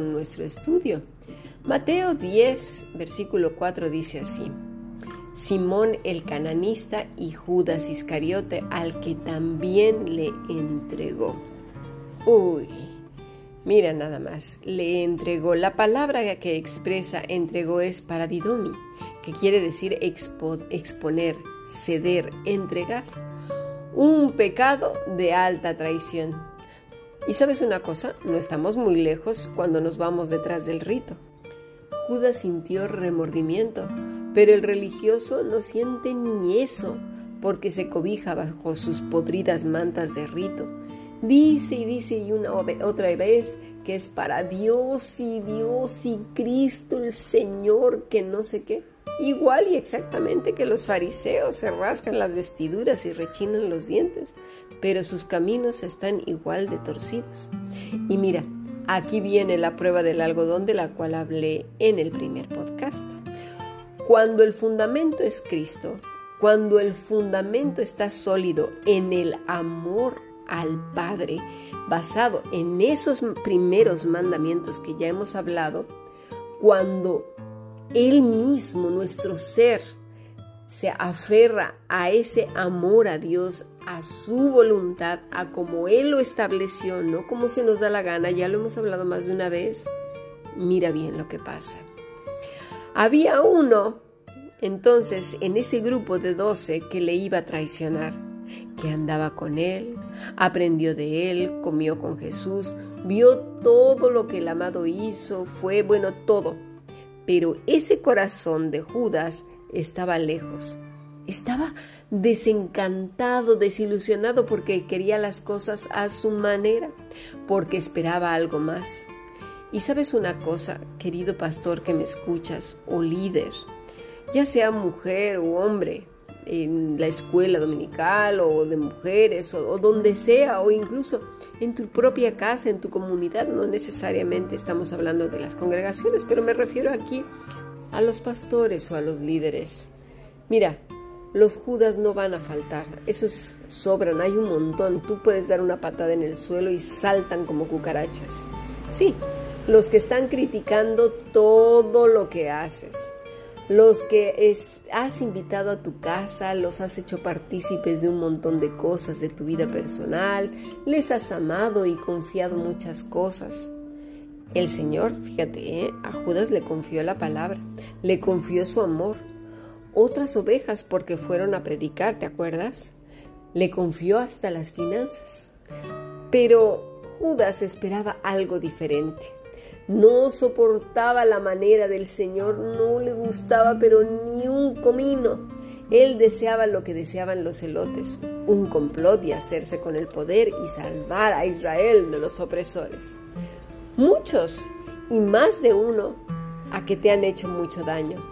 nuestro estudio. Mateo 10, versículo 4 dice así. Simón el cananista y Judas Iscariote al que también le entregó. Uy, mira nada más, le entregó. La palabra que expresa entregó es paradidomi, que quiere decir exponer, ceder, entregar. Un pecado de alta traición. Y sabes una cosa, no estamos muy lejos cuando nos vamos detrás del rito. Judas sintió remordimiento pero el religioso no siente ni eso, porque se cobija bajo sus podridas mantas de rito. Dice y dice y una otra vez que es para Dios y Dios y Cristo el Señor, que no sé qué. Igual y exactamente que los fariseos se rascan las vestiduras y rechinan los dientes, pero sus caminos están igual de torcidos. Y mira, aquí viene la prueba del algodón de la cual hablé en el primer podcast. Cuando el fundamento es Cristo, cuando el fundamento está sólido en el amor al Padre, basado en esos primeros mandamientos que ya hemos hablado, cuando Él mismo, nuestro ser, se aferra a ese amor a Dios, a su voluntad, a como Él lo estableció, no como se nos da la gana, ya lo hemos hablado más de una vez, mira bien lo que pasa. Había uno, entonces, en ese grupo de doce que le iba a traicionar, que andaba con él, aprendió de él, comió con Jesús, vio todo lo que el amado hizo, fue bueno todo. Pero ese corazón de Judas estaba lejos, estaba desencantado, desilusionado porque quería las cosas a su manera, porque esperaba algo más. Y sabes una cosa, querido pastor que me escuchas, o líder, ya sea mujer o hombre, en la escuela dominical o de mujeres o, donde sea, o incluso en tu propia casa, en tu comunidad, no necesariamente estamos hablando de las congregaciones, pero me refiero aquí a los pastores o a los líderes. Mira, los judas no van a faltar, esos sobran, hay un montón, tú puedes dar una patada en el suelo y saltan como cucarachas. Sí, los que están criticando todo lo que haces, los que has invitado a tu casa, los has hecho partícipes de un montón de cosas de tu vida personal, les has amado y confiado muchas cosas. El Señor, fíjate, ¿eh? a Judas le confió la palabra, le confió su amor. Otras ovejas porque fueron a predicar, ¿te acuerdas? Le confió hasta las finanzas. Pero Judas esperaba algo diferente. No soportaba la manera del Señor, no le gustaba pero ni un comino. Él deseaba lo que deseaban los celotes, un complot y hacerse con el poder y salvar a Israel de los opresores. Muchos, y más de uno, a que te han hecho mucho daño.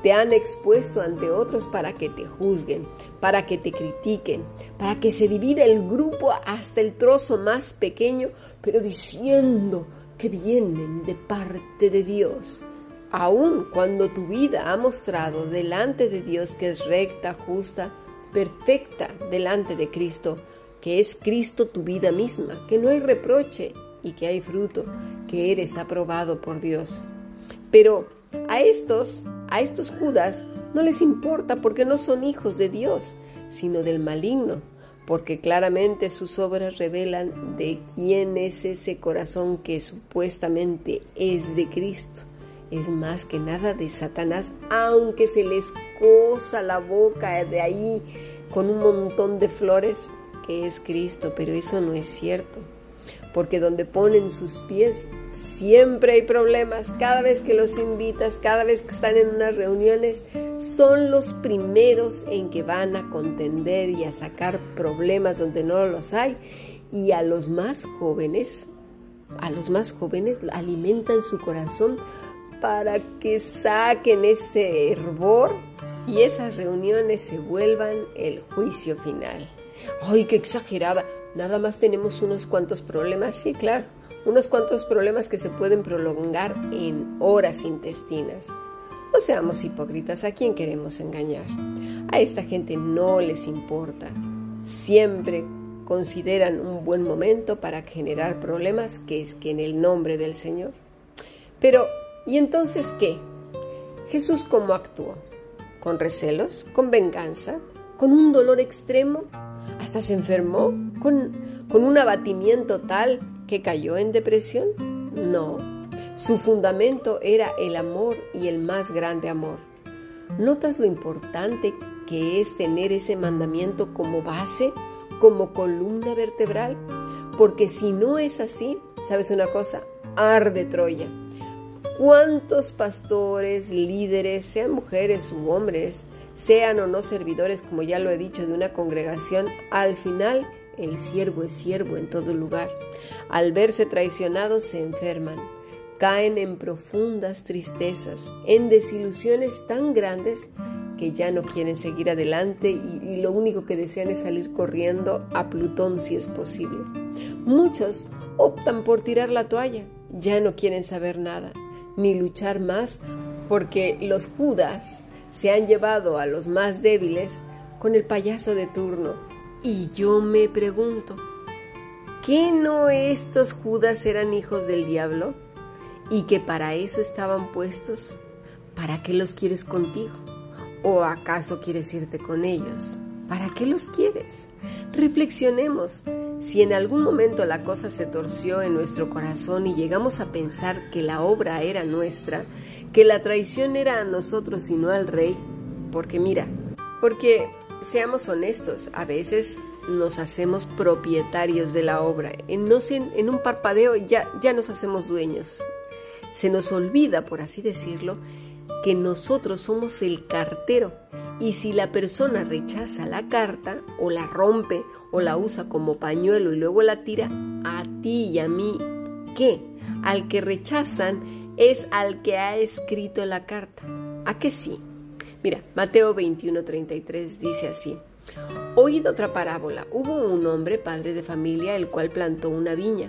Te han expuesto ante otros para que te juzguen, para que te critiquen, para que se divida el grupo hasta el trozo más pequeño, pero diciendo que vienen de parte de Dios. Aun cuando tu vida ha mostrado delante de Dios que es recta, justa, perfecta delante de Cristo, que es Cristo tu vida misma, que no hay reproche y que hay fruto, que eres aprobado por Dios. Pero a estos, a estos Judas, no les importa porque no son hijos de Dios, sino del maligno, porque claramente sus obras revelan de quién es ese corazón que supuestamente es de Cristo. Es más que nada de Satanás, aunque se les cosa la boca de ahí con un montón de flores, que es Cristo, pero eso no es cierto porque donde ponen sus pies siempre hay problemas. Cada vez que los invitas, cada vez que están en unas reuniones, son los primeros en que van a contender y a sacar problemas donde no los hay. Y a los más jóvenes, a los más jóvenes alimentan su corazón para que saquen ese hervor y esas reuniones se vuelvan el juicio final. ¡Ay, qué exagerada! Nada más tenemos unos cuantos problemas, sí, claro, unos cuantos problemas que se pueden prolongar en horas intestinas. No seamos hipócritas, ¿a quién queremos engañar? A esta gente no les importa. Siempre consideran un buen momento para generar problemas, que es que en el nombre del Señor. Pero, ¿y entonces qué? Jesús cómo actuó? ¿Con recelos? ¿Con venganza? ¿Con un dolor extremo? ¿Hasta se enfermó? ¿Con, con un abatimiento tal que cayó en depresión? No, su fundamento era el amor y el más grande amor. ¿Notas lo importante que es tener ese mandamiento como base, como columna vertebral? Porque si no es así, ¿sabes una cosa? Arde Troya. ¿Cuántos pastores, líderes, sean mujeres u hombres, sean o no servidores, como ya lo he dicho, de una congregación, al final el siervo es siervo en todo lugar. Al verse traicionados se enferman, caen en profundas tristezas, en desilusiones tan grandes que ya no quieren seguir adelante y, lo único que desean es salir corriendo a Plutón si es posible. Muchos optan por tirar la toalla, ya no quieren saber nada, ni luchar más, porque los Judas se han llevado a los más débiles con el payaso de turno. Y yo me pregunto, ¿qué no estos Judas eran hijos del diablo? ¿Y que para eso estaban puestos? ¿Para qué los quieres contigo? ¿O acaso quieres irte con ellos? ¿Para qué los quieres? Reflexionemos. Si en algún momento la cosa se torció en nuestro corazón y llegamos a pensar que la obra era nuestra, que la traición era a nosotros y no al rey, porque mira, porque seamos honestos, a veces nos hacemos propietarios de la obra, en, un parpadeo ya, ya nos hacemos dueños. Se nos olvida, por así decirlo, que nosotros somos el cartero y si la persona rechaza la carta o la rompe o la usa como pañuelo y luego la tira, a ti y a mí, ¿qué? Al que rechazan es al que ha escrito la carta. ¿A qué sí? Mira, Mateo 21:33 dice así. Oíd otra parábola. Hubo un hombre, padre de familia, el cual plantó una viña.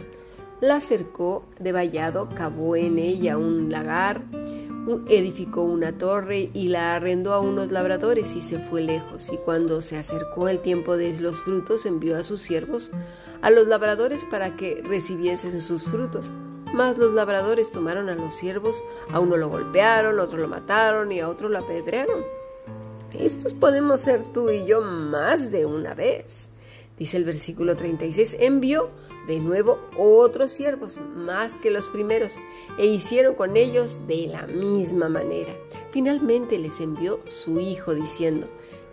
La cercó de vallado, cavó en ella un lagar, edificó una torre y la arrendó a unos labradores y se fue lejos. Y cuando se acercó el tiempo de los frutos, envió a sus siervos a los labradores para que recibiesen sus frutos. Mas los labradores tomaron a los siervos, a uno lo golpearon, a otro lo mataron y a otro lo apedrearon. Estos podemos ser tú y yo más de una vez. Dice el versículo 36, envió de nuevo otros siervos, más que los primeros, e hicieron con ellos de la misma manera. Finalmente les envió su hijo diciendo,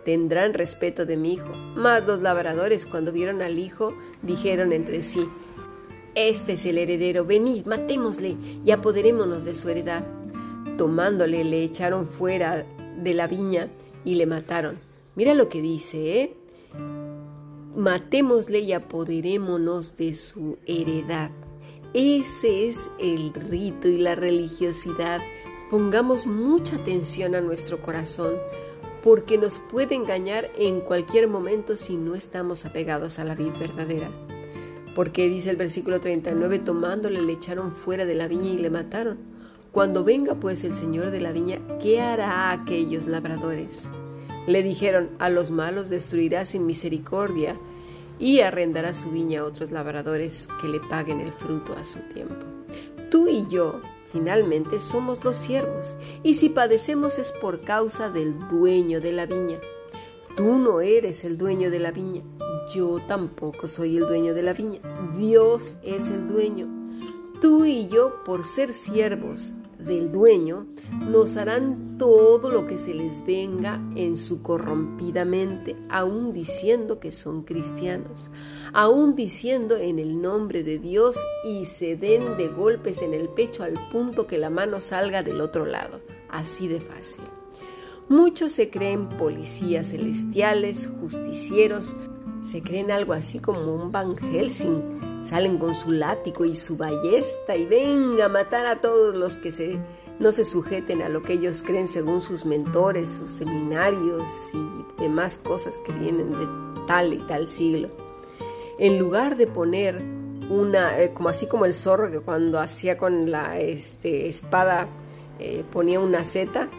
tendrán respeto de mi hijo. Mas los labradores cuando vieron al hijo dijeron entre sí, este es el heredero, venid, matémosle y apoderémonos de su heredad. Tomándole le echaron fuera de la viña y le mataron. Mira lo que dice, ¿eh? Matémosle y apoderémonos de su heredad. Ese es el rito y la religiosidad. Pongamos mucha atención a nuestro corazón, porque nos puede engañar en cualquier momento si no estamos apegados a la vida verdadera. Porque dice el versículo 39, tomándole le echaron fuera de la viña y le mataron. Cuando venga pues el Señor de la viña, ¿qué hará a aquellos labradores? Le dijeron, a los malos destruirá sin misericordia y arrendará su viña a otros labradores que le paguen el fruto a su tiempo. Tú y yo, finalmente, somos los siervos, y si padecemos es por causa del dueño de la viña. Tú no eres el dueño de la viña, yo tampoco soy el dueño de la viña, Dios es el dueño. Tú y yo, por ser siervos del dueño, nos harán todo lo que se les venga en su corrompida mente, aún diciendo que son cristianos, aún diciendo en el nombre de Dios y se den de golpes en el pecho al punto que la mano salga del otro lado, así de fácil. Muchos se creen policías celestiales, justicieros, se creen algo así como un Van Helsing. Salen con su látigo y su ballesta y venga a matar a todos los que se, no se sujeten a lo que ellos creen según sus mentores, sus seminarios y demás cosas que vienen de tal y tal siglo. En lugar de poner una, eh, como así como el zorro que cuando hacía con la este, espada eh, ponía una Z,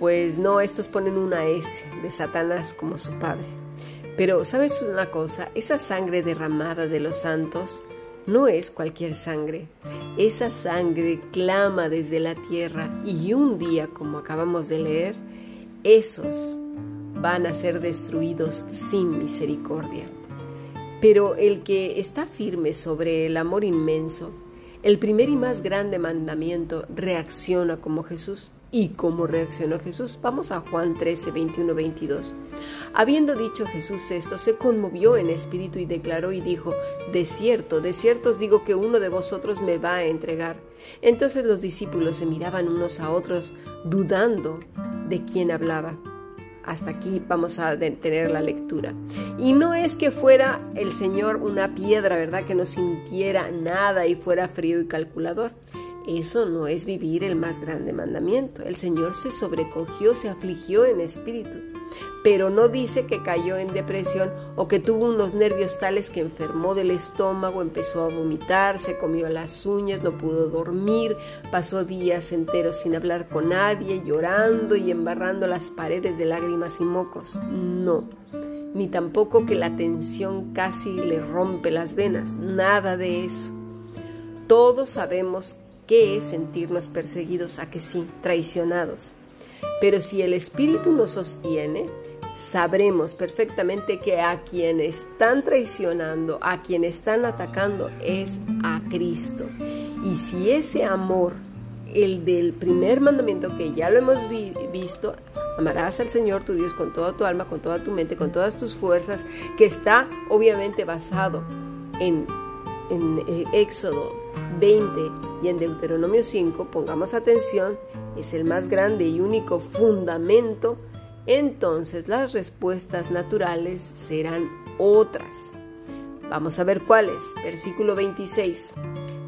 pues no, estos ponen una S de Satanás como su padre. Pero, ¿sabes una cosa? Esa sangre derramada de los santos no es cualquier sangre. Esa sangre clama desde la tierra y un día, como acabamos de leer, esos van a ser destruidos sin misericordia. Pero el que está firme sobre el amor inmenso, el primer y más grande mandamiento, reacciona como Jesús. ¿Y cómo reaccionó Jesús? Vamos a Juan 13, 21, 22. Habiendo dicho Jesús esto, se conmovió en espíritu y declaró y dijo, De cierto, de cierto os digo que uno de vosotros me va a entregar. Entonces los discípulos se miraban unos a otros, dudando de quién hablaba. Hasta aquí vamos a detener la lectura. Y no es que fuera el Señor una piedra, ¿verdad? Que no sintiera nada y fuera frío y calculador. Eso no es vivir el más grande mandamiento. El Señor se sobrecogió, se afligió en espíritu, pero no dice que cayó en depresión o que tuvo unos nervios tales que enfermó del estómago, empezó a vomitar, se comió las uñas, no pudo dormir, pasó días enteros sin hablar con nadie, llorando y embarrando las paredes de lágrimas y mocos. No ni tampoco que la tensión casi le rompe las venas, nada de eso. Todos sabemos qué es sentirnos perseguidos, a que sí, traicionados. Pero si el Espíritu nos sostiene, sabremos perfectamente que a quien están traicionando, a quien están atacando, es a Cristo. Y si ese amor, el del primer mandamiento que ya lo hemos visto, amarás al Señor tu Dios con toda tu alma, con toda tu mente, con todas tus fuerzas, que está obviamente basado en, en eh, Éxodo 20 y en Deuteronomio 5, pongamos atención, es el más grande y único fundamento, entonces las respuestas naturales serán otras. Vamos a ver cuáles. Versículo 26.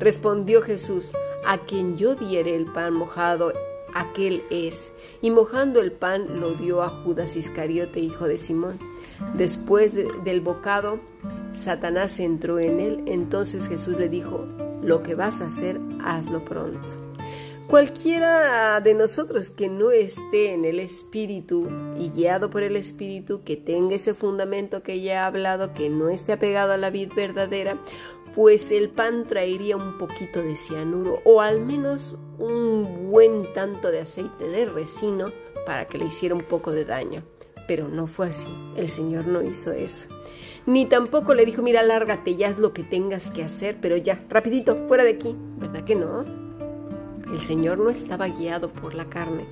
Respondió Jesús, a quien yo diere el pan mojado, aquel es. Y mojando el pan lo dio a Judas Iscariote, hijo de Simón. Después del bocado, Satanás entró en él. Entonces Jesús le dijo, lo que vas a hacer, hazlo pronto. Cualquiera de nosotros que no esté en el Espíritu y guiado por el Espíritu, que tenga ese fundamento que ya he hablado, que no esté apegado a la vida verdadera, pues el pan traería un poquito de cianuro o al menos un buen tanto de aceite de resino para que le hiciera un poco de daño. Pero no fue así, el Señor no hizo eso ni tampoco le dijo, mira, lárgate, ya haz lo que tengas que hacer, pero ya, rapidito, fuera de aquí. ¿Verdad que no? El Señor no estaba guiado por la carne,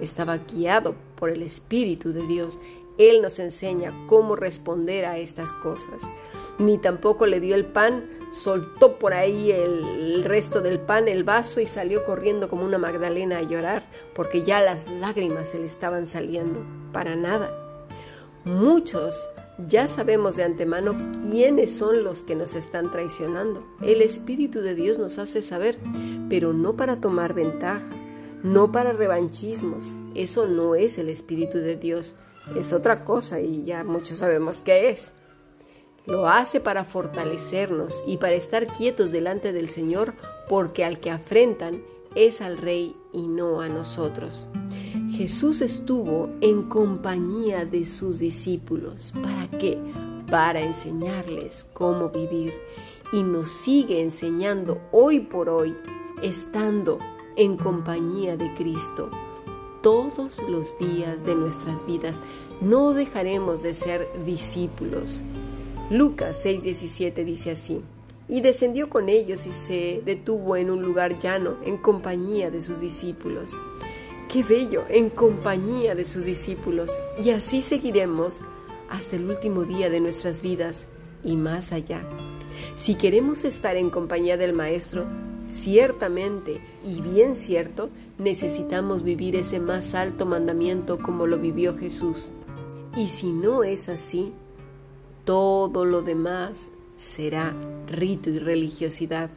estaba guiado por el Espíritu de Dios. Él nos enseña cómo responder a estas cosas. Ni tampoco le dio el pan, soltó por ahí el, resto del pan, el vaso y salió corriendo como una Magdalena a llorar porque ya las lágrimas se le estaban saliendo. Para nada. Muchos ya sabemos de antemano quiénes son los que nos están traicionando. El Espíritu de Dios nos hace saber, pero no para tomar ventaja, no para revanchismos. Eso no es el Espíritu de Dios, es otra cosa y ya muchos sabemos qué es. Lo hace para fortalecernos y para estar quietos delante del Señor, porque al que afrentan es al Rey y no a nosotros. Jesús estuvo en compañía de sus discípulos. ¿Para qué? Para enseñarles cómo vivir. Y nos sigue enseñando hoy por hoy, estando en compañía de Cristo. Todos los días de nuestras vidas no dejaremos de ser discípulos. Lucas 6:17 dice así, y descendió con ellos y se detuvo en un lugar llano en compañía de sus discípulos. Qué bello, en compañía de sus discípulos. Y así seguiremos hasta el último día de nuestras vidas y más allá. Si queremos estar en compañía del Maestro, ciertamente y bien cierto, necesitamos vivir ese más alto mandamiento como lo vivió Jesús. Y si no es así, todo lo demás será rito y religiosidad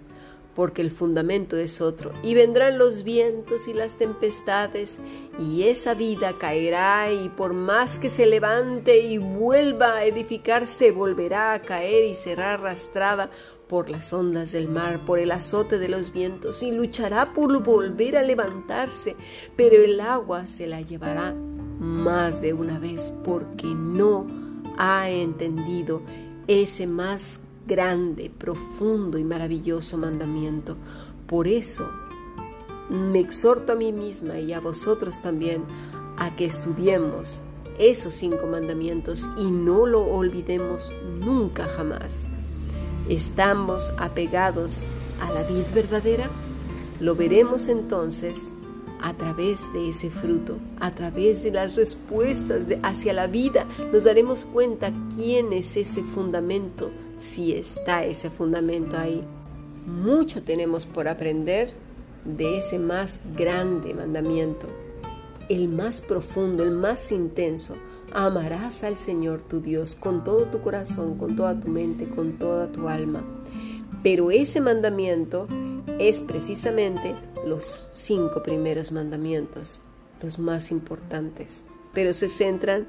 porque el fundamento es otro. Y vendrán los vientos y las tempestades, y esa vida caerá, y por más que se levante y vuelva a edificarse, volverá a caer y será arrastrada por las ondas del mar, por el azote de los vientos, y luchará por volver a levantarse, pero el agua se la llevará más de una vez, porque no ha entendido ese más grande, profundo y maravilloso mandamiento. Por eso me exhorto a mí misma y a vosotros también a que estudiemos esos cinco mandamientos y no lo olvidemos nunca jamás. ¿Estamos apegados a la vid verdadera? Lo veremos entonces a través de ese fruto, a través de las respuestas hacia la vida, nos daremos cuenta quién es ese fundamento, si está ese fundamento ahí. Mucho tenemos por aprender de ese más grande mandamiento, el más profundo, el más intenso. Amarás al Señor tu Dios con todo tu corazón, con toda tu mente, con toda tu alma. Pero ese mandamiento es precisamente los cinco primeros mandamientos, los más importantes, pero se centran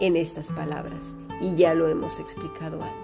en estas palabras y ya lo hemos explicado antes.